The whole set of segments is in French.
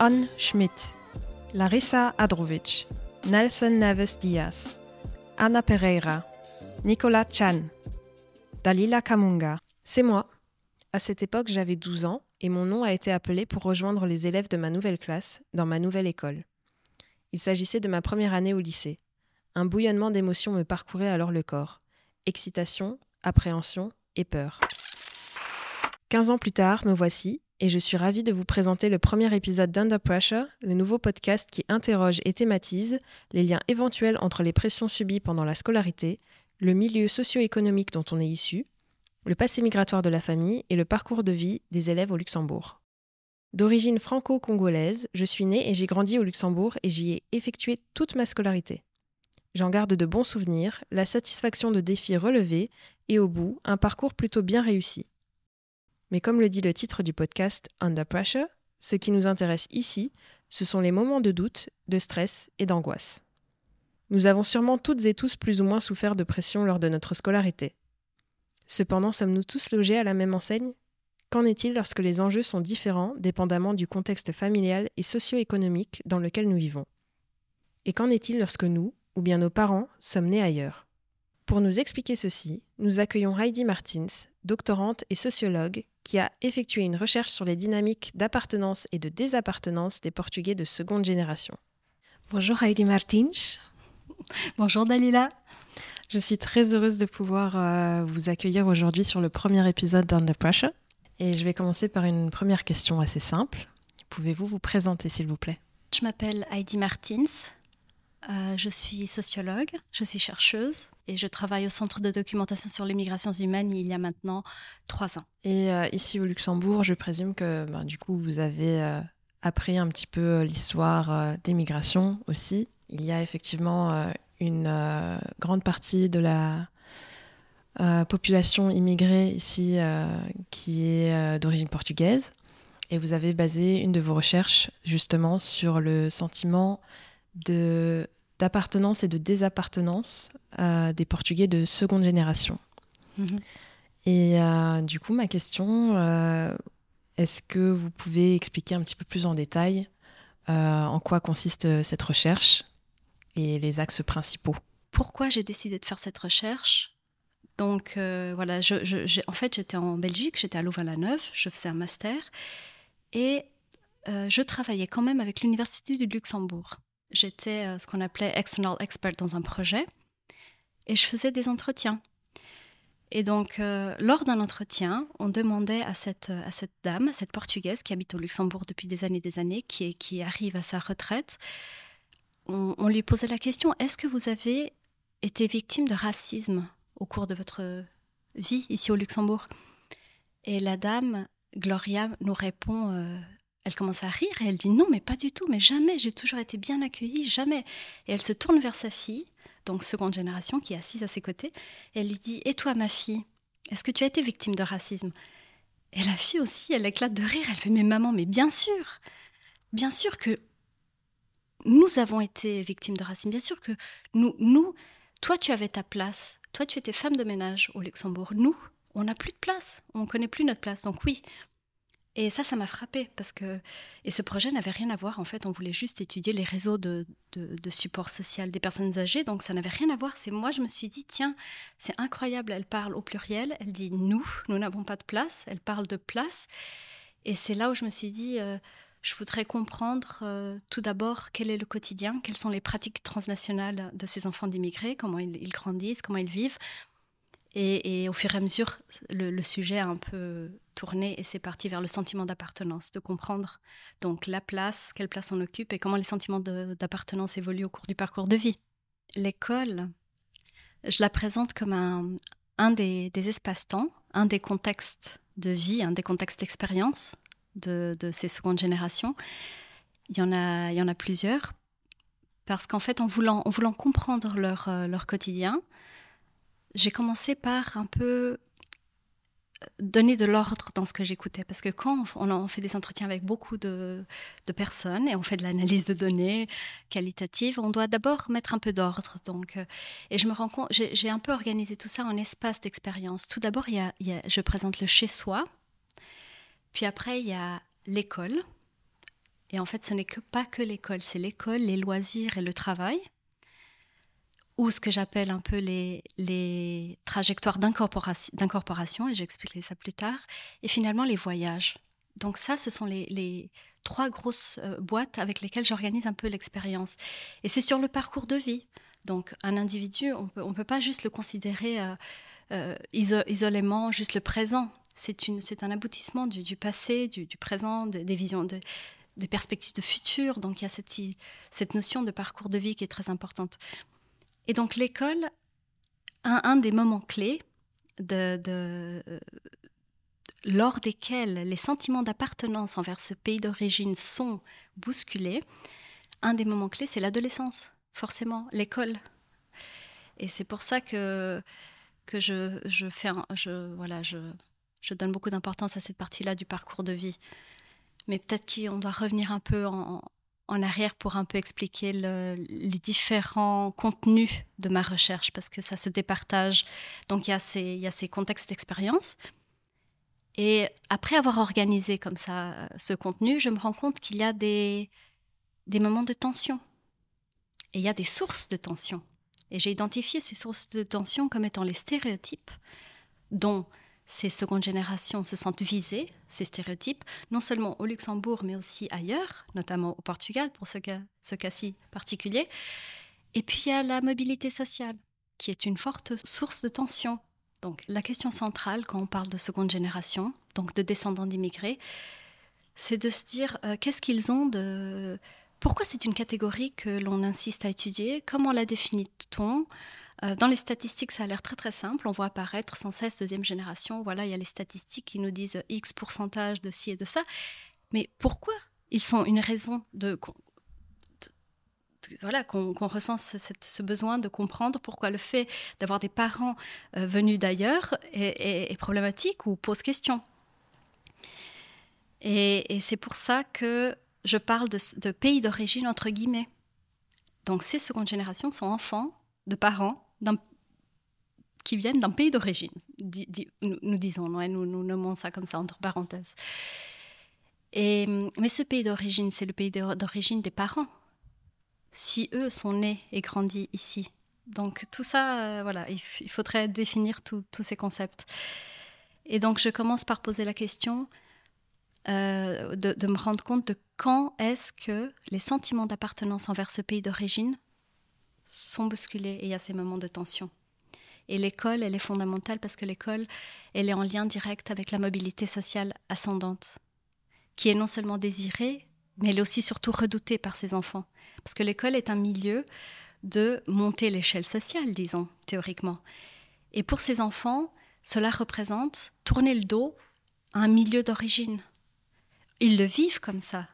Anne Schmidt, Larissa Adrovic, Nelson Neves Diaz, Anna Pereira, Nicolas Chan, Dalila Kamunga. C'est moi. À cette époque, j'avais 12 ans et mon nom a été appelé pour rejoindre les élèves de ma nouvelle classe dans ma nouvelle école. Il s'agissait de ma première année au lycée. Un bouillonnement d'émotions me parcourait alors le corps. Excitation, appréhension et peur. 15 ans plus tard, me voici, et je suis ravie de vous présenter le premier épisode d'Under Pressure, le nouveau podcast qui interroge et thématise les liens éventuels entre les pressions subies pendant la scolarité, le milieu socio-économique dont on est issu, le passé migratoire de la famille et le parcours de vie des élèves au Luxembourg. D'origine franco-congolaise, je suis née et j'ai grandi au Luxembourg et j'y ai effectué toute ma scolarité. J'en garde de bons souvenirs, la satisfaction de défis relevés et au bout, un parcours plutôt bien réussi. Mais comme le dit le titre du podcast Under Pressure, ce qui nous intéresse ici, ce sont les moments de doute, de stress et d'angoisse. Nous avons sûrement toutes et tous plus ou moins souffert de pression lors de notre scolarité. Cependant, sommes-nous tous logés à la même enseigne? Qu'en est-il lorsque les enjeux sont différents dépendamment du contexte familial et socio-économique dans lequel nous vivons? Et qu'en est-il lorsque nous, ou bien nos parents, sommes nés ailleurs? Pour nous expliquer ceci, nous accueillons Heidi Martins, doctorante et sociologue, qui a effectué une recherche sur les dynamiques d'appartenance et de désappartenance des Portugais de seconde génération. Bonjour Heidi Martins. Bonjour Dalila. Je suis très heureuse de pouvoir euh, vous accueillir aujourd'hui sur le premier épisode d'Under Pressure. Et je vais commencer par une première question assez simple. Pouvez-vous vous présenter, s'il vous plaît? Je m'appelle Heidi Martins. Euh, je suis sociologue, je suis chercheuse et je travaille au Centre de documentation sur les migrations humaines il y a maintenant trois ans. Et euh, ici au Luxembourg, je présume que ben, du coup vous avez euh, appris un petit peu l'histoire des migrations aussi. Il y a effectivement une grande partie de la population immigrée ici qui est d'origine portugaise. Et vous avez basé une de vos recherches justement sur le sentiment de d'appartenance et de désappartenance euh, des Portugais de seconde génération. Mhm. Et euh, du coup, ma question, euh, est-ce que vous pouvez expliquer un petit peu plus en détail en quoi consiste cette recherche et les axes principaux? Pourquoi j'ai décidé de faire cette recherche? Donc voilà, je, en fait, j'étais en Belgique, j'étais à Louvain-la-Neuve, je faisais un master et je travaillais quand même avec l'Université du Luxembourg j'étais euh, ce qu'on appelait external expert dans un projet et je faisais des entretiens. Et donc, euh, lors d'un entretien, on demandait à cette, à cette dame, à cette Portugaise qui habite au Luxembourg depuis des années et des années, qui, arrive à sa retraite, on, lui posait la question, est-ce que vous avez été victime de racisme au cours de votre vie ici au Luxembourg? Et la dame, Gloria, nous répond euh, elle commence à rire et elle dit non, mais pas du tout, mais jamais, j'ai toujours été bien accueillie, jamais. Et elle se tourne vers sa fille, donc seconde génération, qui est assise à ses côtés, et elle lui dit Et toi, ma fille, est-ce que tu as été victime de racisme? Et la fille aussi, elle éclate de rire, elle fait Mais maman, mais bien sûr Bien sûr que nous avons été victimes de racisme, bien sûr que nous, nous, toi, tu avais ta place, toi, tu étais femme de ménage au Luxembourg, nous, on n'a plus de place, on ne connaît plus notre place, donc oui, et ça, ça m'a frappé parce que et ce projet n'avait rien à voir. En fait, on voulait juste étudier les réseaux de, de, support social des personnes âgées, donc ça n'avait rien à voir. C'est moi, je me suis dit tiens, c'est incroyable. Elle parle au pluriel. Elle dit nous, nous n'avons pas de place. Elle parle de place. Et c'est là où je me suis dit. Euh, je voudrais comprendre euh, tout d'abord quel est le quotidien, quelles sont les pratiques transnationales de ces enfants d'immigrés, comment ils, grandissent, comment ils vivent. Et, au fur et à mesure, le, sujet a un peu tourné et c'est parti vers le sentiment d'appartenance, de comprendre donc la place, quelle place on occupe et comment les sentiments d'appartenance évoluent au cours du parcours de vie. L'école, je la présente comme un, des, espaces-temps, un des contextes de vie, un des contextes d'expérience de, ces secondes générations. Il y en a, plusieurs parce qu'en fait, en voulant, en voulant comprendre leur, euh, leur quotidien, j'ai commencé par un peu euh, donner de l'ordre dans ce que j'écoutais. Parce que quand on, fait des entretiens avec beaucoup de, personnes et on fait de l'analyse de données qualitative, on doit d'abord mettre un peu d'ordre. Donc, euh, et je me rends compte, j'ai un peu organisé tout ça en espace d'expérience. Tout d'abord, il y, je présente le chez-soi. Puis après, il y a l'école. Et en fait, ce n'est pas que l'école, c'est l'école, les loisirs et le travail, ou ce que j'appelle un peu les, trajectoires d'incorporation, et j'expliquerai ça plus tard, et finalement les voyages. Donc ça, ce sont les, trois grosses euh, boîtes avec lesquelles j'organise un peu l'expérience. Et c'est sur le parcours de vie. Donc un individu, on peut, ne peut pas juste le considérer euh, euh, isolément, juste le présent. C'est un aboutissement du, passé, du, présent, des visions, de, des perspectives de futur. Donc il y a cette notion de parcours de vie qui est très importante. Et donc l'école, un, un, des moments clés lors desquels les sentiments d'appartenance envers ce pays d'origine sont bousculés, un des moments clés, c'est l'adolescence, forcément, l'école. Et c'est pour ça que, je, fais je, voilà, je, je donne beaucoup d'importance à cette partie-là du parcours de vie. Mais peut-être qu'on doit revenir un peu en, en arrière pour un peu expliquer les différents contenus de ma recherche, parce que ça se départage. Donc il y a ces, contextes d'expérience, et après avoir organisé comme ça euh, ce contenu, je me rends compte qu'il y a des, des moments de tension. Et il y a des sources de tension. Et j'ai identifié ces sources de tension comme étant les stéréotypes dont ces secondes générations se sentent visées, ces stéréotypes, non seulement au Luxembourg, mais aussi ailleurs, notamment au Portugal, pour ce cas, ce cas-ci particulier. Et puis il y a la mobilité sociale, qui est une forte source de tension donc la question centrale quand on parle de seconde génération, donc de descendants d'immigrés, c'est de se dire euh, qu'est-ce qu'ils ont de... Pourquoi c'est une catégorie que l'on insiste à étudier Comment la définit-on Dans les statistiques, ça a l'air très très simple. On voit apparaître sans cesse deuxième génération. Voilà, il y a les statistiques qui nous disent X pourcentage de ci et de ça. Mais pourquoi ils sont une raison de voilà, qu'on ressent ce, besoin de comprendre pourquoi le fait d'avoir des parents euh, venus d'ailleurs est, problématique ou pose question. Et, c'est pour ça que je parle de, pays d'origine entre guillemets. Donc ces secondes générations sont enfants de parents qui viennent d'un pays d'origine, nous, disons, nous, nommons ça comme ça entre parenthèses. Et, mais ce pays d'origine, c'est le pays d'origine des parents si eux sont nés et grandis ici. Donc tout ça, euh, voilà, il, faudrait définir tous ces concepts. Et donc je commence par poser la question euh, de, me rendre compte de quand est-ce que les sentiments d'appartenance envers ce pays d'origine sont bousculés et il y a ces moments de tension. Et l'école, elle est fondamentale parce que l'école, elle est en lien direct avec la mobilité sociale ascendante, qui est non seulement désirée, mais elle est aussi surtout redoutée par ses enfants. Parce que l'école est un milieu de monter l'échelle sociale, disons, théoriquement. Et pour ces enfants, cela représente tourner le dos à un milieu d'origine. Ils le vivent comme ça.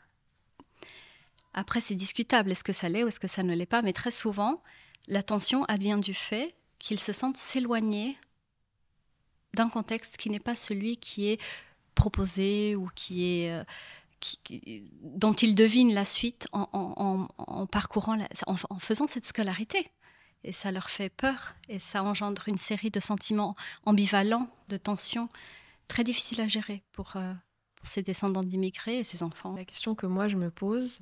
Après, c'est discutable, est-ce que ça l'est ou est-ce que ça ne l'est pas, mais très souvent, la tension advient du fait qu'ils se sentent s'éloigner d'un contexte qui n'est pas celui qui est proposé ou qui est euh, dont ils devinent la suite en, parcourant, en, faisant cette scolarité. Et ça leur fait peur et ça engendre une série de sentiments ambivalents, de tensions, très difficiles à gérer pour, euh, pour ces descendants d'immigrés et ces enfants. La question que moi je me pose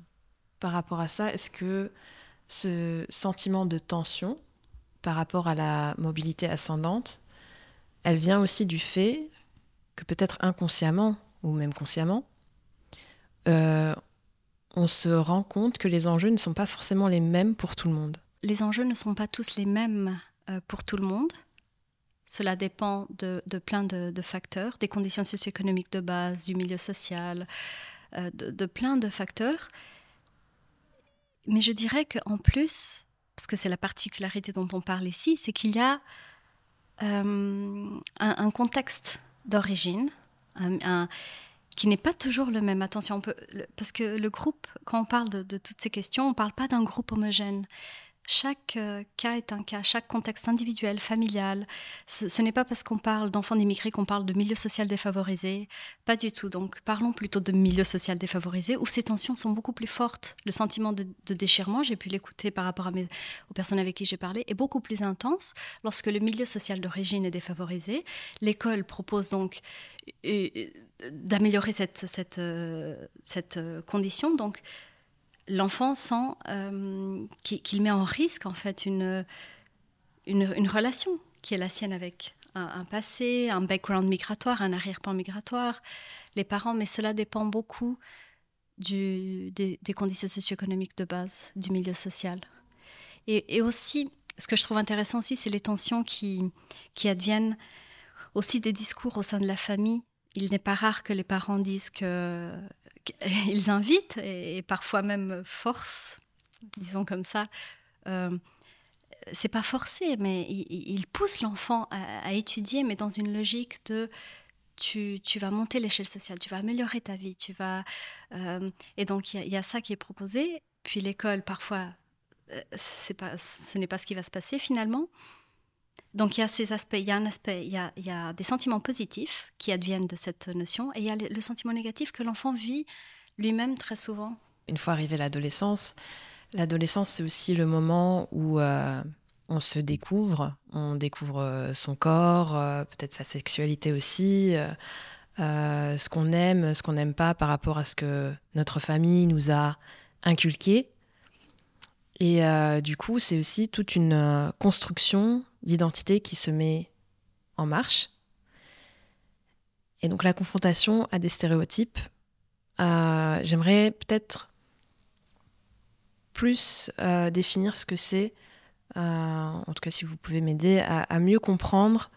par rapport à ça, est-ce que ce sentiment de tension par rapport à la mobilité ascendante, elle vient aussi du fait que peut-être inconsciemment ou même consciemment, euh, on se rend compte que les enjeux ne sont pas forcément les mêmes pour tout le monde? Les enjeux ne sont pas tous les mêmes euh, pour tout le monde. Cela dépend de, plein de, facteurs, des conditions socio-économiques de base, du milieu social, euh, de, plein de facteurs. Mais je dirais qu'en plus, parce que c'est la particularité dont on parle ici, c'est qu'il y a un, contexte d'origine, qui n'est pas toujours le même. Attention, parce que le groupe, quand on parle de, toutes ces questions, on ne parle pas d'un groupe homogène. Chaque euh, cas est un cas, chaque contexte individuel, familial. Ce, n'est pas parce qu'on parle d'enfants d'immigrés qu'on parle de milieu social défavorisé. Pas du tout. Donc parlons plutôt de milieu social défavorisé où ces tensions sont beaucoup plus fortes. Le sentiment de, déchirement, j'ai pu l'écouter par rapport aux personnes avec qui j'ai parlé, est beaucoup plus intense lorsque le milieu social d'origine est défavorisé. L'école propose donc euh, d'améliorer cette, cette, cette condition. Donc, l'enfant sent qu'il met en risque, en fait, une, une, relation qui est la sienne avec un, passé, un background migratoire, un arrière-plan migratoire, les parents, mais cela dépend beaucoup des, conditions socio-économiques de base, du milieu social. Et, aussi, ce que je trouve intéressant aussi, c'est les tensions qui, qui adviennent aussi des discours au sein de la famille. Il n'est pas rare que les parents disent que qu'ils invitent et, parfois même forcent, disons comme ça, euh, c'est pas forcé, mais il, pousse l'enfant à, étudier, mais dans une logique de tu, vas monter l'échelle sociale, tu vas améliorer ta vie, tu vas euh, et donc il y, a ça qui est proposé. Puis l'école, parfois, euh, ce n'est pas ce qui va se passer finalement. Donc il y a ces aspects, il y a un aspect, il y a, des sentiments positifs qui adviennent de cette notion, et il y a le sentiment négatif que l'enfant vit lui-même très souvent. Une fois arrivé à l'adolescence, L'adolescence, c'est aussi le moment où euh, on se découvre, on découvre euh, son corps, euh, peut-être sa sexualité aussi, ce qu'on aime, ce qu'on n'aime pas par rapport à ce que notre famille nous a inculqué. Et du coup, c'est aussi toute une construction d'identité qui se met en marche. Et donc la confrontation à des stéréotypes, j'aimerais peut-être plus euh, définir ce que c'est, euh, en tout cas si vous pouvez m'aider, à, mieux comprendre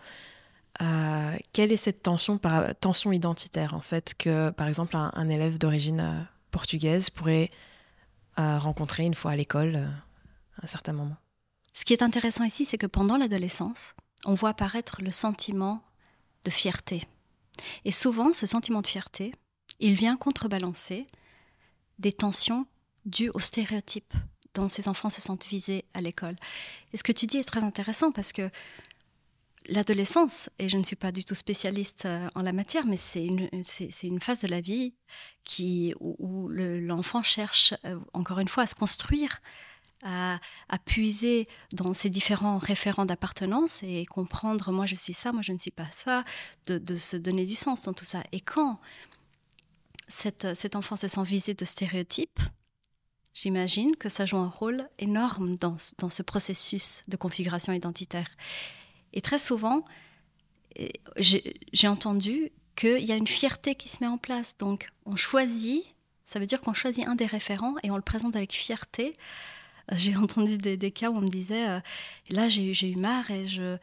euh, quelle est cette tension, par, tension identitaire en fait que par exemple un, élève d'origine portugaise pourrait rencontrer une fois à l'école à un certain moment. Ce qui est intéressant ici, c'est que pendant l'adolescence, on voit apparaître le sentiment de fierté. Et souvent, ce sentiment de fierté, il vient contrebalancer des tensions dû aux stéréotypes dont ces enfants se sentent visés à l'école. Et ce que tu dis est très intéressant parce que l'adolescence, et je ne suis pas du tout spécialiste euh, en la matière, mais c'est une, une phase de la vie qui, où, l'enfant cherche, euh, encore une fois, à se construire, à, puiser dans ses différents référents d'appartenance et comprendre, moi je suis ça, moi je ne suis pas ça, de, se donner du sens dans tout ça. Et quand cet enfant se sent visé de stéréotypes, j'imagine que ça joue un rôle énorme dans, ce processus de configuration identitaire. Et très souvent, j'ai entendu qu'il y a une fierté qui se met en place. Donc, on choisit, ça veut dire qu'on choisit un des référents et on le présente avec fierté. J'ai entendu des, cas où on me disait, euh, là, j'ai eu marre et je,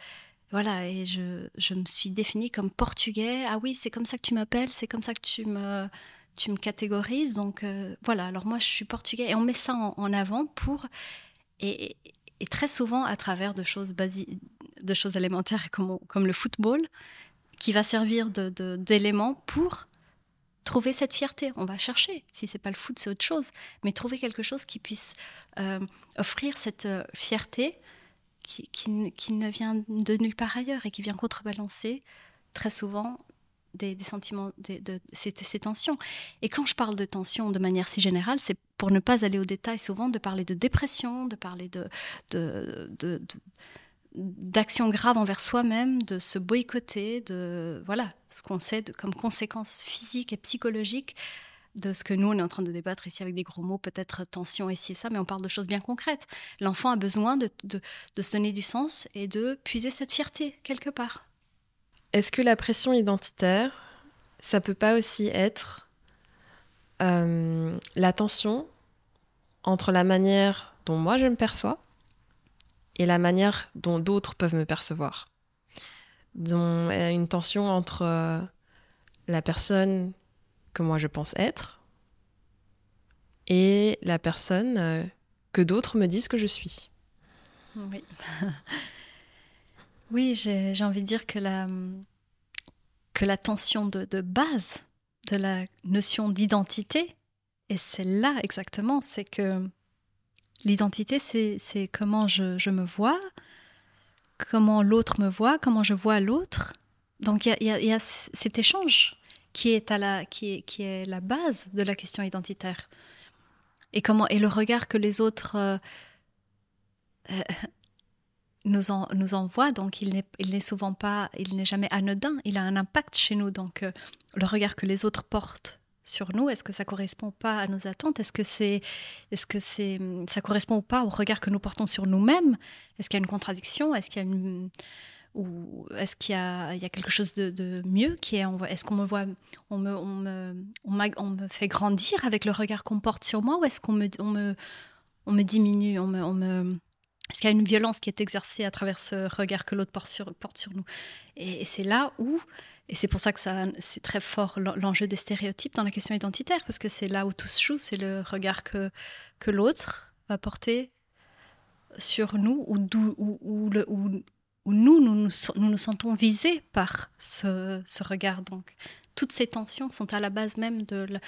voilà, et je, je, me suis définie comme portugais. Ah oui, c'est comme ça que tu m'appelles, c'est comme ça que tu me, tu me catégorises. Donc euh, voilà, alors moi je suis portugais et on met ça en, avant pour. Et, très souvent à travers de choses, de choses élémentaires comme, comme le football, qui va servir d'élément pour trouver cette fierté. On va chercher. Si c'est pas le foot, c'est autre chose. Mais trouver quelque chose qui puisse euh, offrir cette euh, fierté qui, qui, ne vient de nulle part ailleurs et qui vient contrebalancer très souvent des, sentiments, de, ces, tensions. Et quand je parle de tensions de manière si générale, c'est pour ne pas aller au détail souvent de parler de dépression, de parler de, de, d'actions graves envers soi-même, de se boycotter, de voilà ce qu'on sait comme conséquences physiques et psychologiques de ce que nous on est en train de débattre ici avec des gros mots, peut-être tension ici et ça, mais on parle de choses bien concrètes. L'enfant a besoin de, de, de se donner du sens et de puiser cette fierté quelque part. Est-ce que la pression identitaire, ça peut pas aussi être euh, la tension entre la manière dont moi je me perçois et la manière dont d'autres peuvent me percevoir dont une tension entre euh, la personne que moi je pense être et la personne euh, que d'autres me disent que je suis. Oui. Oui, j'ai envie de dire que la, que la tension de, base de la notion d'identité est celle-là exactement, c'est que l'identité, c'est comment je, me vois, comment l'autre me voit, comment je vois l'autre. Donc il y, a cet échange qui est, à la, qui est, qui est la base de la question identitaire. Et, comment, et le regard que les autres euh, euh, nous, en, nous donc il n'est souvent pas, il n'est jamais anodin, il a un impact chez nous. Donc euh, le regard que les autres portent sur nous, est-ce que ça correspond pas à nos attentes? Est-ce que c'est, est-ce que c'est, ça correspond ou pas au regard que nous portons sur nous-mêmes? Est-ce qu'il y a une contradiction? Est-ce qu'il y a ou est-ce qu'il y a, il y a quelque chose de, mieux qui est Est-ce qu'on me voit, on me, on me, on, me fait grandir avec le regard qu'on porte sur moi, ou est-ce qu'on me, on me, on me diminue, on me, on me est-ce qu'il y a une violence qui est exercée à travers ce regard que l'autre porte sur, porte sur nous? Et, c'est là où, et c'est pour ça que ça, c'est très fort l'enjeu des stéréotypes dans la question identitaire, parce que c'est là où tout se joue, c'est le regard que, que l'autre va porter sur nous, ou, où nous, nous nous, nous, sentons visés par ce, ce, regard. Donc, toutes ces tensions sont à la base même de la,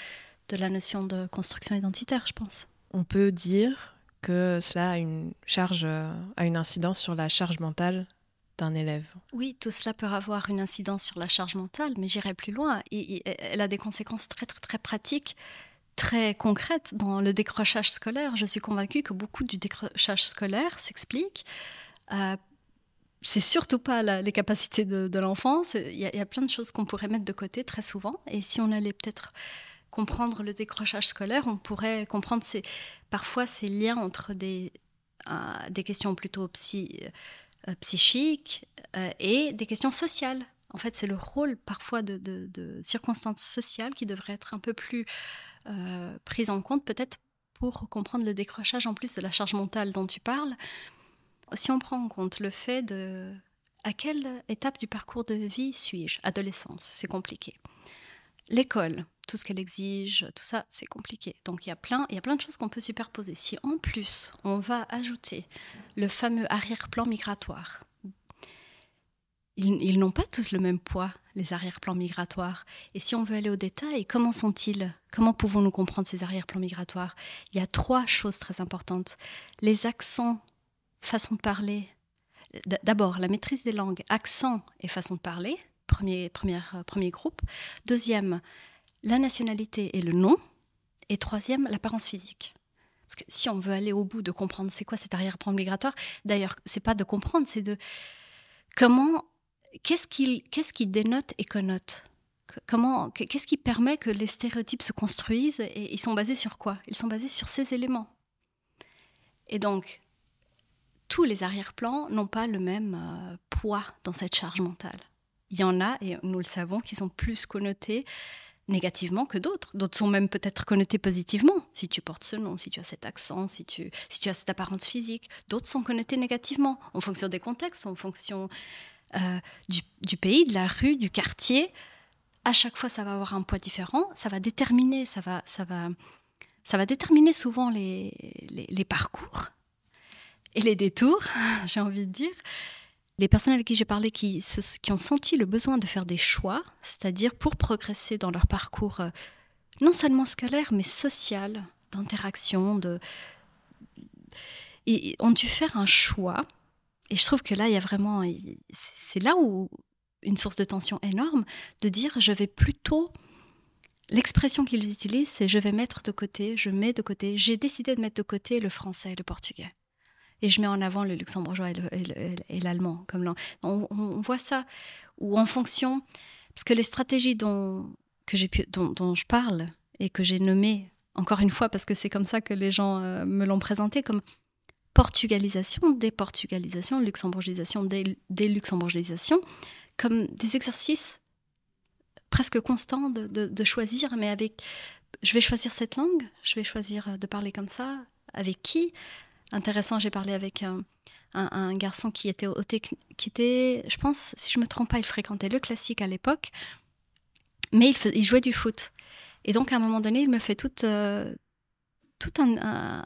de la notion de construction identitaire, je pense. On peut dire que cela a une charge, a une incidence sur la charge mentale d'un élève. Oui, tout cela peut avoir une incidence sur la charge mentale, mais j'irai plus loin. Elle a des conséquences très, très, très pratiques, très concrètes dans le décrochage scolaire. Je suis convaincue que beaucoup du décrochage scolaire s'explique euh, c'est surtout pas les capacités de, l'enfance. Il y, a plein de choses qu'on pourrait mettre de côté très souvent. Et si on allait peut-être comprendre le décrochage scolaire, on pourrait comprendre parfois ces liens entre des, euh, des questions plutôt psy, psychiques euh, et des questions sociales. En fait, c'est le rôle parfois de, de, circonstances sociales qui devraient être un peu plus prises en compte, peut-être pour comprendre le décrochage en plus de la charge mentale dont tu parles si on prend en compte le fait de à quelle étape du parcours de vie suis-je? Adolescence, c'est compliqué. L'école, tout ce qu'elle exige, tout ça, c'est compliqué. Donc il y a plein, il y a plein de choses qu'on peut superposer. Si en plus on va ajouter le fameux arrière-plan migratoire, ils, n'ont pas tous le même poids, les arrière-plans migratoires. Et si on veut aller au détail, comment sont-ils? Comment pouvons-nous comprendre ces arrière-plans migratoires? Il y a trois choses très importantes. Les accents façon de parler. D'abord, la maîtrise des langues, accent et façon de parler, premier, première, euh, premier groupe. Deuxième, la nationalité et le nom. Et troisième, l'apparence physique. Parce que si on veut aller au bout de comprendre c'est quoi cet arrière-plan migratoire, d'ailleurs, c'est pas de comprendre, c'est de comment, qu'est-ce qui, dénote et connote? Comment, qu'est-ce qui permet que les stéréotypes se construisent et ils sont basés sur quoi? Ils sont basés sur ces éléments. Et donc, tous les arrière-plans n'ont pas le même euh, poids dans cette charge mentale. Il y en a, et nous le savons, qui sont plus connotés négativement que d'autres. D'autres sont même peut-être connotés positivement, si tu portes ce nom, si tu as cet accent, si tu, si tu as cette apparence physique. D'autres sont connotés négativement, en fonction des contextes, en fonction euh, du, du, pays, de la rue, du quartier. À chaque fois, ça va avoir un poids différent. Ça va déterminer, ça va, ça va, ça va déterminer souvent les, les, les parcours et les détours, j'ai envie de dire. Les personnes avec qui j'ai parlé qui, ont senti le besoin de faire des choix, c'est-à-dire pour progresser dans leur parcours euh, non seulement scolaire, mais social, d'interaction, ont dû faire un choix. Et je trouve que là, il y a vraiment... C'est là où une source de tension énorme, de dire je vais plutôt... L'expression qu'ils utilisent, c'est je vais mettre de côté, je mets de côté, j'ai décidé de mettre de côté le français et le portugais et je mets en avant le luxembourgeois et l'allemand comme langue. On, voit ça, ou en fonction, parce que les stratégies dont, que pu, dont, je parle et que j'ai nommées, encore une fois, parce que c'est comme ça que les gens euh, me l'ont présenté, comme portugalisation, déportugalisation, luxembourgisation, dé, déluxembourgisation, comme des exercices presque constants de, de, choisir, mais avec, je vais choisir cette langue, je vais choisir de parler comme ça, avec qui, intéressant. J'ai parlé avec un, garçon qui était, au qui était, je pense, si je me trompe pas, il fréquentait le classique à l'époque, mais il, jouait du foot. Et donc, à un moment donné, il me fait tout, euh, un,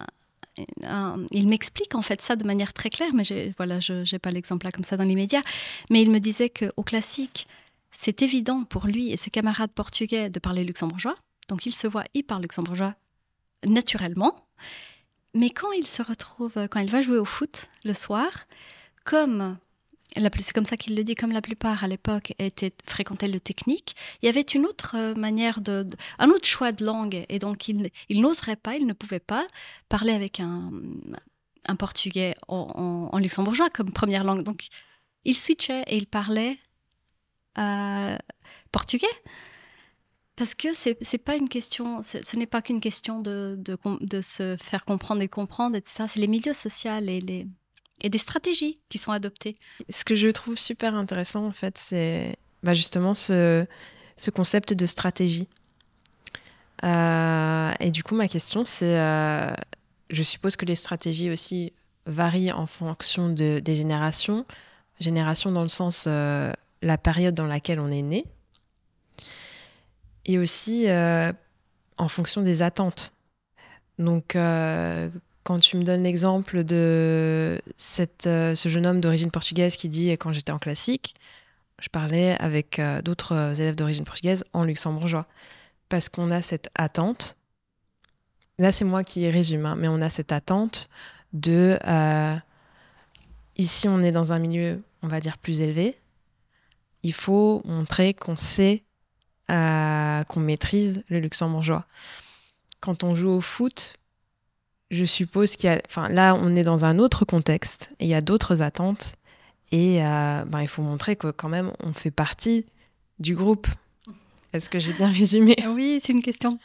il m'explique en fait ça de manière très claire, mais voilà, je n'ai pas l'exemple là comme ça dans l'immédiat. Mais il me disait qu'au classique, c'est évident pour lui et ses camarades portugais de parler luxembourgeois. Donc il se voit, il parle luxembourgeois naturellement. Mais quand il se retrouve, quand il va jouer au foot le soir, comme c'est comme ça qu'il le dit, comme la plupart à l'époque étaient fréquentaient le technique, il y avait une autre euh, manière de, un autre choix de langue, et donc il, il n'oserait pas, il ne pouvait pas parler avec un, un portugais en, luxembourgeois comme première langue. Donc, il switchait et il parlait euh, portugais. Parce que c'est pas une question, ce n'est pas qu'une question de, se faire comprendre et comprendre, etc. C'est les milieux sociaux et, des stratégies qui sont adoptées. Ce que je trouve super intéressant, en fait, c'est bah justement ce, ce, concept de stratégie. Euh, et du coup, ma question, c'est euh, je suppose que les stratégies aussi varient en fonction de, des générations. Génération dans le sens euh, la période dans laquelle on est né. Et aussi euh, en fonction des attentes. Donc, euh, quand tu me donnes l'exemple de cette, ce jeune homme d'origine portugaise qui dit quand j'étais en classique, je parlais avec d'autres élèves d'origine portugaise en luxembourgeois. Parce qu'on a cette attente Là, c'est moi qui résume, hein, mais on a cette attente de. Euh, ici, on est dans un milieu, on va dire, plus élevé. Il faut montrer qu'on sait, euh, qu'on maîtrise le luxembourgeois. Quand on joue au foot, je suppose qu'il y a. Enfin, là, on est dans un autre contexte et il y a d'autres attentes. Et euh, ben, il faut montrer que, quand même, on fait partie du groupe. Est-ce que j'ai bien résumé? Oui, c'est une question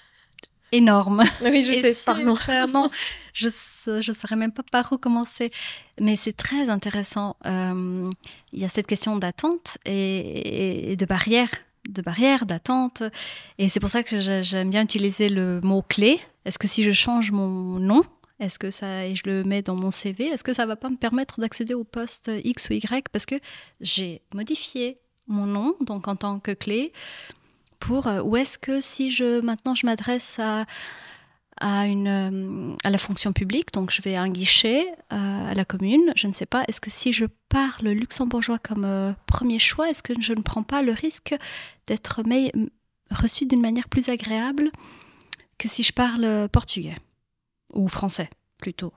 énorme. Oui, je sais, pardon. non, je ne saurais même pas par où commencer. Mais c'est très intéressant. Euh, il y a cette question d'attente et, de barrière de barrière, d'attente. Et c'est pour ça que j'aime bien utiliser le mot-clé. Est-ce que si je change mon nom, est-ce que ça, et je le mets dans mon CV, est-ce que ça va pas me permettre d'accéder au poste X ou Y Parce que j'ai modifié mon nom, donc en tant que clé, pour euh, ou est-ce que si je maintenant je m'adresse à à, une, euh, à la fonction publique, donc je vais à un guichet euh, à la commune, je ne sais pas, est-ce que si je parle luxembourgeois comme premier choix, est-ce que je ne prends pas le risque d'être reçu d'une manière plus agréable que si je parle portugais? Ou français plutôt.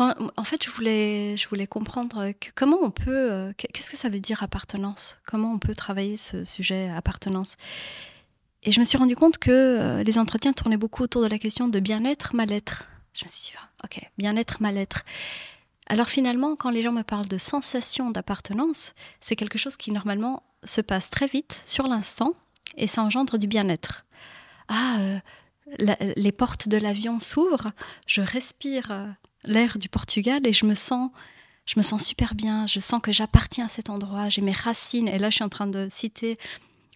En fait, je voulais, je voulais comprendre comment on peut, euh, qu'est-ce que ça veut dire appartenance? Comment on peut travailler ce sujet appartenance? Et je me suis rendu compte que euh, les entretiens tournaient beaucoup autour de la question de bien-être, mal-être. Je me suis dit, ah, ok, bien-être, mal-être. Alors finalement, quand les gens me parlent de sensation d'appartenance, c'est quelque chose qui normalement se passe très vite, sur l'instant, et ça engendre du bien-être. Ah, euh, les portes de l'avion s'ouvrent, je respire l'air du Portugal et je me sens je me sens super bien, je sens que j'appartiens à cet endroit, j'ai mes racines et là je suis en train de citer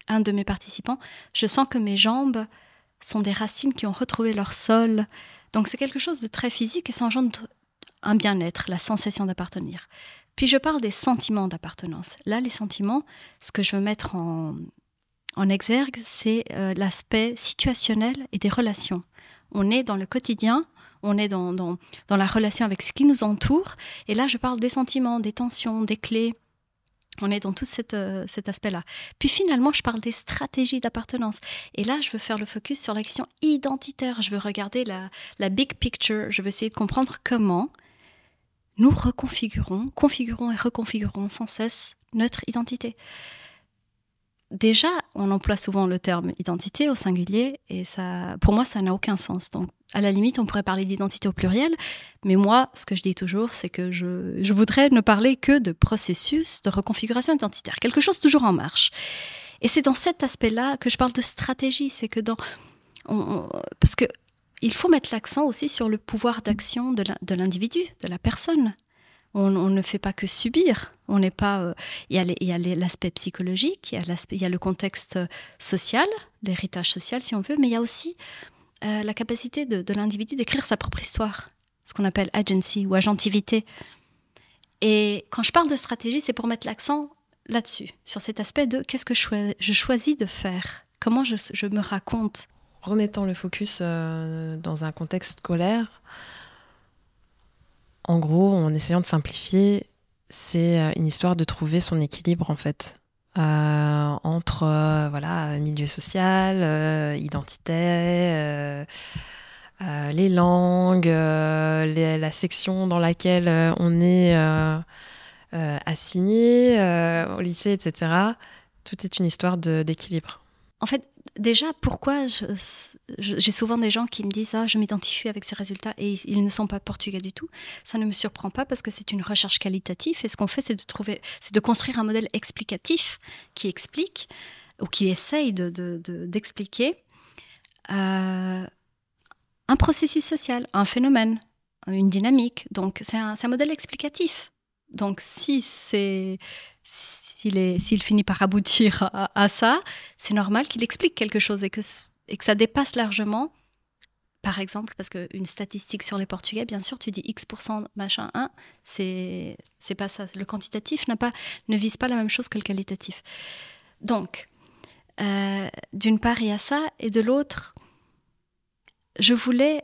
un de mes participants, je sens que mes jambes sont des racines qui ont retrouvé leur sol. Donc c'est quelque chose de très physique et ça engendre un bien-être, la sensation d'appartenir. Puis je parle des sentiments d'appartenance. Là, les sentiments, ce que je veux mettre en, exergue, c'est euh, l'aspect situationnel et des relations. On est dans le quotidien, on est dans, la relation avec ce qui nous entoure. Et là, je parle des sentiments, des tensions, des clés. On est dans tout euh, cet aspect-là. Puis finalement, je parle des stratégies d'appartenance. Et là, je veux faire le focus sur la question identitaire. Je veux regarder la, la big picture. Je veux essayer de comprendre comment nous reconfigurons, configurons et reconfigurons sans cesse notre identité. Déjà, on emploie souvent le terme identité au singulier et ça, pour moi, ça n'a aucun sens. Donc, à la limite, on pourrait parler d'identité au pluriel, mais moi, ce que je dis toujours, c'est que je, voudrais ne parler que de processus de reconfiguration identitaire, quelque chose toujours en marche. Et c'est dans cet aspect-là que je parle de stratégie, c'est que dans... parce que il faut mettre l'accent aussi sur le pouvoir d'action de l'individu, de la personne. On, ne fait pas que subir. On n'est pas. Euh, il y a l'aspect psychologique, il y a le contexte social, l'héritage social, si on veut, mais il y a aussi euh, la capacité de, l'individu d'écrire sa propre histoire, ce qu'on appelle agency ou agentivité. Et quand je parle de stratégie, c'est pour mettre l'accent là-dessus, sur cet aspect de qu'est-ce que je, choisis de faire, comment je, me raconte. Remettant le focus euh, dans un contexte scolaire, en gros, en essayant de simplifier, c'est euh, une histoire de trouver son équilibre en fait. Euh, entre euh, milieu social, euh, identité, les langues, la section dans laquelle on est assigné au lycée, etc. Tout est une histoire d'équilibre. En fait, déjà, pourquoi j'ai souvent des gens qui me disent ah je m'identifie avec ces résultats et ils ne sont pas portugais du tout. Ça ne me surprend pas parce que c'est une recherche qualitative et ce qu'on fait c'est de de construire un modèle explicatif qui explique ou qui essaye d'expliquer de, euh, un processus social, un phénomène, une dynamique. Donc c'est un, un modèle explicatif. Donc si c'est s'il finit par aboutir à, ça, c'est normal qu'il explique quelque chose et que, ça dépasse largement, par exemple, parce qu'une statistique sur les Portugais, bien sûr, tu dis X% machin 1, c'est pas ça. Le quantitatif ne vise pas la même chose que le qualitatif. Donc, euh, d'une part, il y a ça, et de l'autre, je voulais,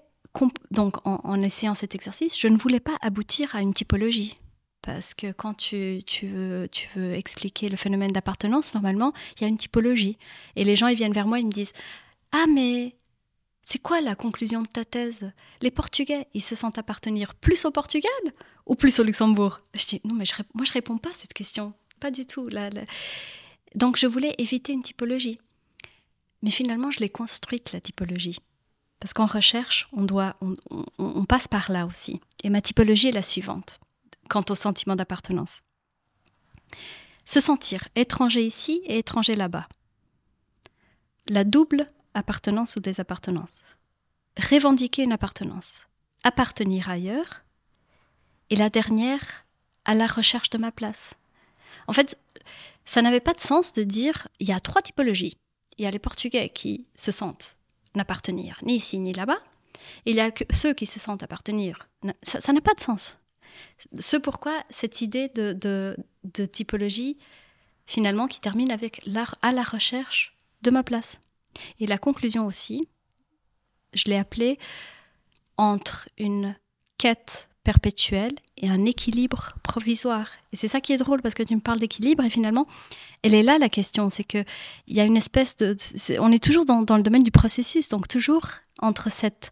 donc en essayant cet exercice, je ne voulais pas aboutir à une typologie. Parce que quand tu, veux, expliquer le phénomène d'appartenance, normalement, il y a une typologie. Et les gens, ils viennent vers moi, ils me disent Ah, mais c'est quoi la conclusion de ta thèse? Les Portugais, ils se sentent appartenir plus au Portugal ou plus au Luxembourg? Je dis Non, mais moi, je réponds pas à cette question. Pas du tout. Donc, je voulais éviter une typologie. Mais finalement, je l'ai construite, la typologie. Parce qu'en recherche, on passe par là aussi. Et ma typologie est la suivante quant au sentiment d'appartenance. Se sentir étranger ici et étranger là-bas. La double appartenance ou désappartenance. Revendiquer une appartenance. Appartenir ailleurs. Et la dernière, à la recherche de ma place. En fait, ça n'avait pas de sens de dire il y a trois typologies. Il y a les Portugais qui se sentent n'appartenir ni ici ni là-bas. Il y a ceux qui se sentent appartenir. Ça n'a pas de sens. Ce pourquoi cette idée de, typologie, finalement, qui termine avec l'art à la recherche de ma place. Et la conclusion aussi, je l'ai appelée entre une quête perpétuelle et un équilibre provisoire. Et c'est ça qui est drôle parce que tu me parles d'équilibre et finalement, elle est là la question. C'est que il y a une espèce de, on est toujours dans, le domaine du processus, donc toujours entre cette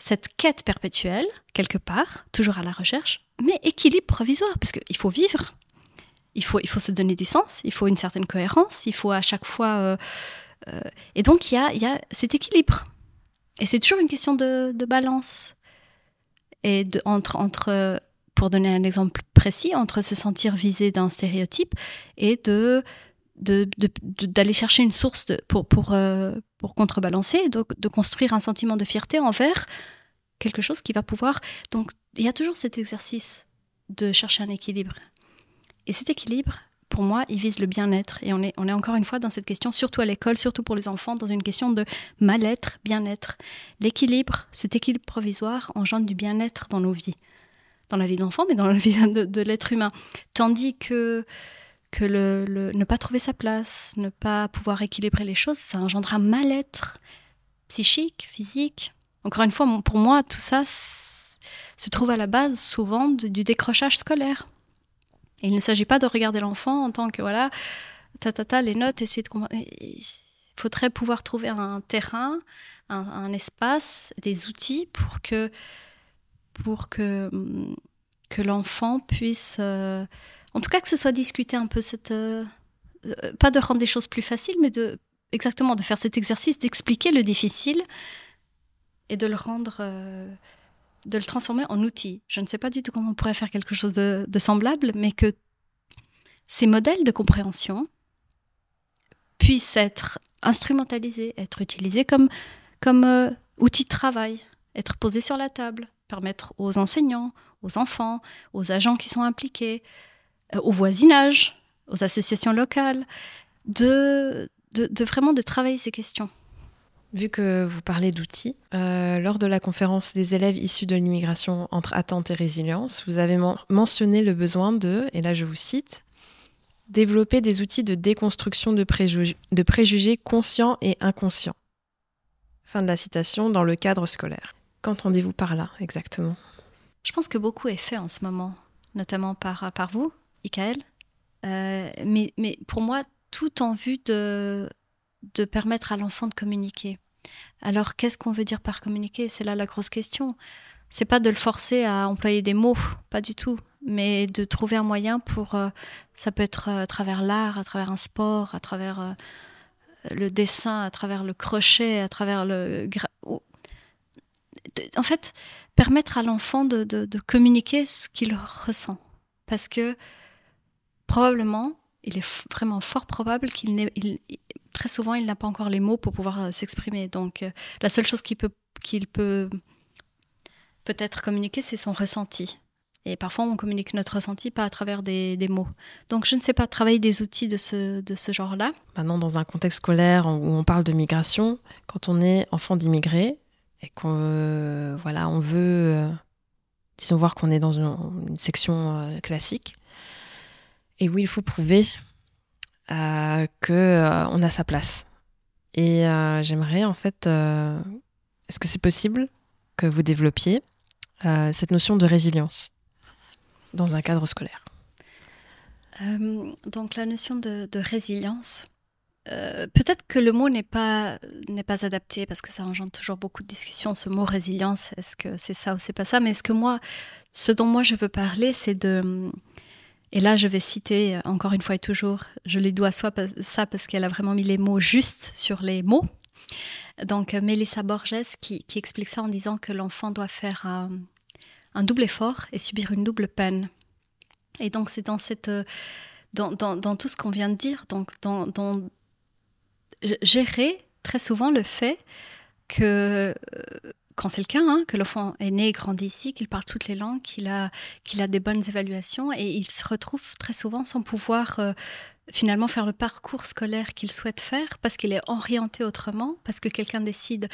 cette quête perpétuelle, quelque part, toujours à la recherche, mais équilibre provisoire, parce qu'il faut vivre, il faut, il faut se donner du sens, il faut une certaine cohérence, il faut à chaque fois... Euh, euh, et donc, il y a, y a cet équilibre. Et c'est toujours une question de, balance. Et de, entre, entre, pour donner un exemple précis, entre se sentir visé d'un stéréotype et de d'aller chercher une source pour, euh, pour contrebalancer, donc de construire un sentiment de fierté envers quelque chose qui va pouvoir... Donc il y a toujours cet exercice de chercher un équilibre. Et cet équilibre, pour moi, il vise le bien-être. Et on est, encore une fois dans cette question, surtout à l'école, surtout pour les enfants, dans une question de mal-être, bien-être. L'équilibre, cet équilibre provisoire, engendre du bien-être dans nos vies. Dans la vie d'enfant, mais dans la vie de, de l'être humain. Tandis que que le, ne pas trouver sa place, ne pas pouvoir équilibrer les choses, ça engendre un mal-être psychique, physique. Encore une fois, pour moi, tout ça se trouve à la base souvent du décrochage scolaire. Et il ne s'agit pas de regarder l'enfant en tant que, voilà, ta, ta, ta les notes, essayer de comprendre. Il faudrait pouvoir trouver un terrain, un, espace, des outils pour que, pour que, que l'enfant puisse... Euh, en tout cas, que ce soit discuté un peu cette. Euh, euh, pas de rendre les choses plus faciles, mais de exactement de faire cet exercice d'expliquer le difficile et de le rendre. Euh, de le transformer en outil. Je ne sais pas du tout comment on pourrait faire quelque chose de, semblable, mais que ces modèles de compréhension puissent être instrumentalisés, être utilisés comme, comme outil de travail, être posés sur la table, permettre aux enseignants, aux enfants, aux agents qui sont impliqués, au voisinage, aux associations locales, de, de, vraiment de travailler ces questions. Vu que vous parlez d'outils, euh, lors de la conférence des élèves issus de l'immigration entre attente et résilience, vous avez mentionné le besoin de, et là je vous cite, développer des outils de déconstruction de, de préjugés conscients et inconscients. Fin de la citation dans le cadre scolaire. Qu'entendez-vous par là exactement? Je pense que beaucoup est fait en ce moment, notamment par, par vous, Ikaël. Euh, mais, mais pour moi, tout en vue de, de permettre à l'enfant de communiquer. Alors, qu'est-ce qu'on veut dire par communiquer? C'est là la grosse question. C'est pas de le forcer à employer des mots, pas du tout, mais de trouver un moyen pour. Euh, ça peut être à travers l'art, à travers un sport, à travers le dessin, à travers le crochet, à travers le... En fait, permettre à l'enfant de, communiquer ce qu'il ressent. Parce que probablement, il est vraiment fort probable qu'il n'ait... très souvent, il n'a pas encore les mots pour pouvoir euh, s'exprimer. Donc, euh, la seule chose qu'il peut, qu'il peut peut-être communiquer, c'est son ressenti. Et parfois, on communique notre ressenti pas à travers des, mots. Donc, je ne sais pas travailler des outils de ce, de ce genre-là. Maintenant, dans un contexte scolaire où on parle de migration, quand on est enfant d'immigrés et qu'on euh, voilà, on veut, euh, disons, voir qu'on est dans une, section classique, et où il faut prouver qu'on on a sa place. Et j'aimerais, en fait, est-ce que c'est possible que vous développiez cette notion de résilience dans un cadre scolaire? Euh, Donc la notion de, résilience, euh, peut-être que le mot n'est pas, n'est pas adapté parce que ça engendre toujours beaucoup de discussions, ce mot résilience, est-ce que c'est ça ou c'est pas ça? Mais ce que moi, ce dont moi je veux parler, c'est de... Et là, je vais citer encore une fois et toujours, je lui dois soit ça parce qu'elle a vraiment mis les mots justes sur les mots. Donc, Melissa Borges qui, explique ça en disant que l'enfant doit faire un, un double effort et subir une double peine. Et donc c'est dans euh, tout ce qu'on vient de dire, donc dans, gérer très souvent le fait que euh, quand c'est le cas, hein, que l'enfant est né et grandi ici, qu'il parle toutes les langues, qu'il a, qu'il a des bonnes évaluations et il se retrouve très souvent sans pouvoir euh, finalement faire le parcours scolaire qu'il souhaite faire parce qu'il est orienté autrement, parce que quelqu'un décide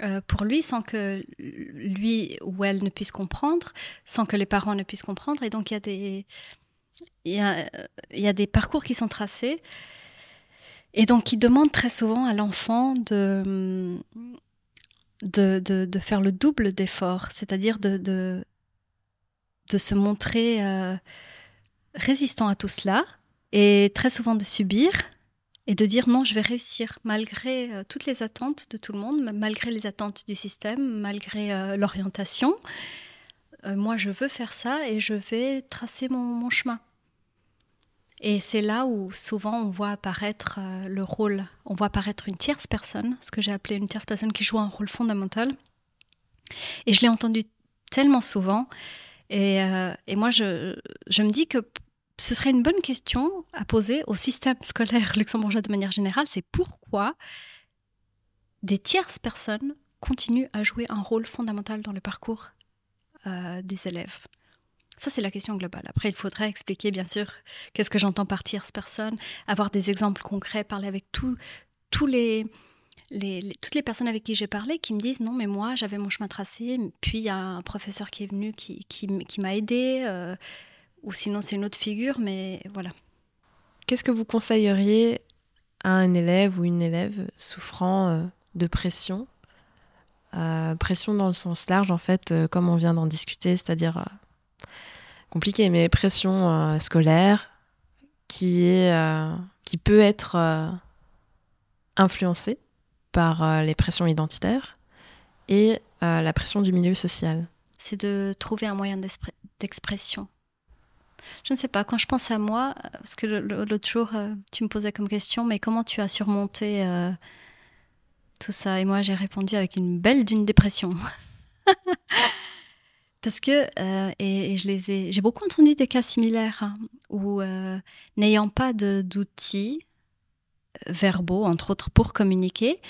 euh, pour lui sans que lui ou elle ne puisse comprendre, sans que les parents ne puissent comprendre. Et donc il y a des, y a des parcours qui sont tracés. Et donc qui demandent très souvent à l'enfant de, de, de, faire le double d'effort, c'est-à-dire de, de, de, se montrer euh, résistant à tout cela et très souvent de subir et de dire non, je vais réussir malgré euh, toutes les attentes de tout le monde, malgré les attentes du système, malgré euh, l'orientation. Moi, je veux faire ça et je vais tracer mon, chemin. Et c'est là où souvent on voit apparaître le rôle, on voit apparaître une tierce personne, ce que j'ai appelé une tierce personne qui joue un rôle fondamental. Et je l'ai entendu tellement souvent. Et, et moi, je, je me dis que ce serait une bonne question à poser au système scolaire luxembourgeois de manière générale, c'est pourquoi des tierces personnes continuent à jouer un rôle fondamental dans le parcours euh, des élèves? Ça, c'est la question globale. Après, il faudrait expliquer, bien sûr, qu'est-ce que j'entends par tierce personne, avoir des exemples concrets, parler avec tous les, toutes les personnes avec qui j'ai parlé qui me disent non, mais moi, j'avais mon chemin tracé, puis il y a un professeur qui est venu qui, m'a aidé. Euh, ou sinon c'est une autre figure, mais voilà. Qu'est-ce que vous conseilleriez à un élève ou une élève souffrant euh, de pression? Euh, Pression dans le sens large, en fait, comme on vient d'en discuter, c'est-à-dire compliqué, mais pression scolaire qui, est, qui peut être influencée par les pressions identitaires et la pression du milieu social. C'est de trouver un moyen d'expression je ne sais pas, quand je pense à moi, parce que l'autre jour, euh, tu me posais comme question, mais comment tu as surmonté euh, tout ça? Et moi, j'ai répondu avec une belle d'une dépression. parce que, euh, et, je les ai, j'ai beaucoup entendu des cas similaires hein, où, n'ayant pas d'outils verbaux, entre autres, pour communiquer,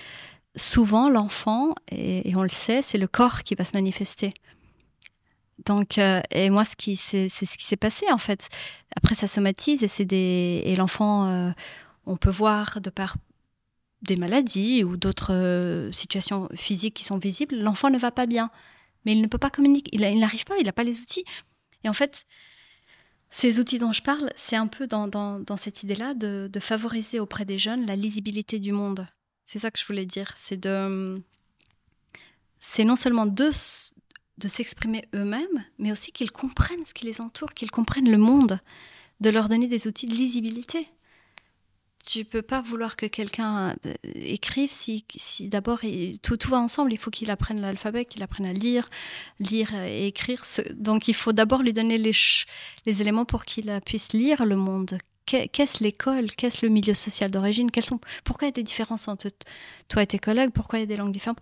souvent l'enfant, et on le sait, c'est le corps qui va se manifester. Donc, euh, et moi, ce qui, c'est, ce qui s'est passé en fait. Après, ça somatise et l'enfant, euh, on peut voir de par des maladies ou d'autres euh, situations physiques qui sont visibles, l'enfant ne va pas bien, mais il ne peut pas communiquer, il, n'arrive pas, il n'a pas les outils. Et en fait, ces outils dont je parle, c'est un peu dans, cette idée-là de, de, favoriser auprès des jeunes la lisibilité du monde. C'est ça que je voulais dire. C'est de, c'est non seulement de, de s'exprimer eux-mêmes, mais aussi qu'ils comprennent ce qui les entoure, qu'ils comprennent le monde, de leur donner des outils de lisibilité. Tu peux pas vouloir que quelqu'un euh, écrive si, d'abord tout, tout va ensemble. Il faut qu'il apprenne l'alphabet, qu'il apprenne à lire, lire et écrire. Donc il faut d'abord lui donner les, les éléments pour qu'il puisse lire le monde qu'est-ce l'école? Qu'est-ce le milieu social d'origine? Pourquoi il y a des différences entre toi et tes collègues? Pourquoi il y a des langues différentes?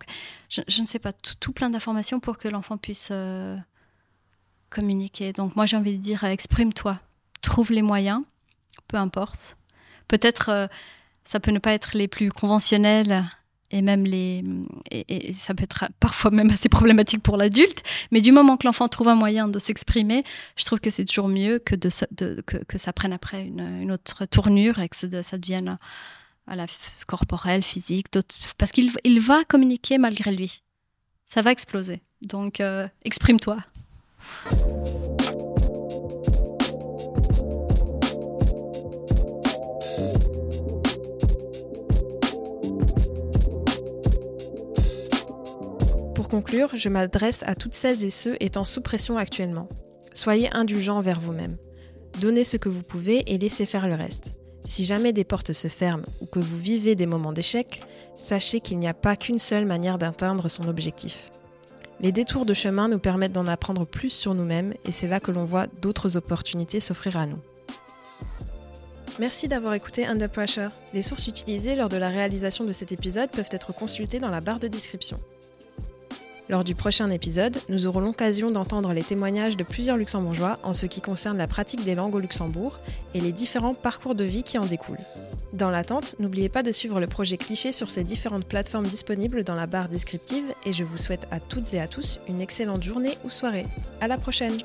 Je, ne sais pas, tout, plein d'informations pour que l'enfant puisse euh, communiquer. Donc moi j'ai envie de dire, exprime-toi, trouve les moyens, peu importe. Peut-être euh, ça peut ne pas être les plus conventionnels et même les et, ça peut être parfois même assez problématique pour l'adulte mais du moment que l'enfant trouve un moyen de s'exprimer je trouve que c'est toujours mieux que que, ça prenne après une, autre tournure et que ça devienne à la corporelle physique parce qu'il il va communiquer malgré lui. Ça va exploser. Donc euh, exprime-toi je m'adresse à toutes celles et ceux étant sous pression actuellement. Soyez indulgents envers vous-même. Donnez ce que vous pouvez et laissez faire le reste. Si jamais des portes se ferment ou que vous vivez des moments d'échec, sachez qu'il n'y a pas qu'une seule manière d'atteindre son objectif. Les détours de chemin nous permettent d'en apprendre plus sur nous-mêmes et c'est là que l'on voit d'autres opportunités s'offrir à nous. Merci d'avoir écouté Under Pressure. Les sources utilisées lors de la réalisation de cet épisode peuvent être consultées dans la barre de description. Lors du prochain épisode, nous aurons l'occasion d'entendre les témoignages de plusieurs luxembourgeois en ce qui concerne la pratique des langues au Luxembourg et les différents parcours de vie qui en découlent. Dans l'attente, n'oubliez pas de suivre le projet Cliché sur ces différentes plateformes disponibles dans la barre descriptive et je vous souhaite à toutes et à tous une excellente journée ou soirée. À la prochaine!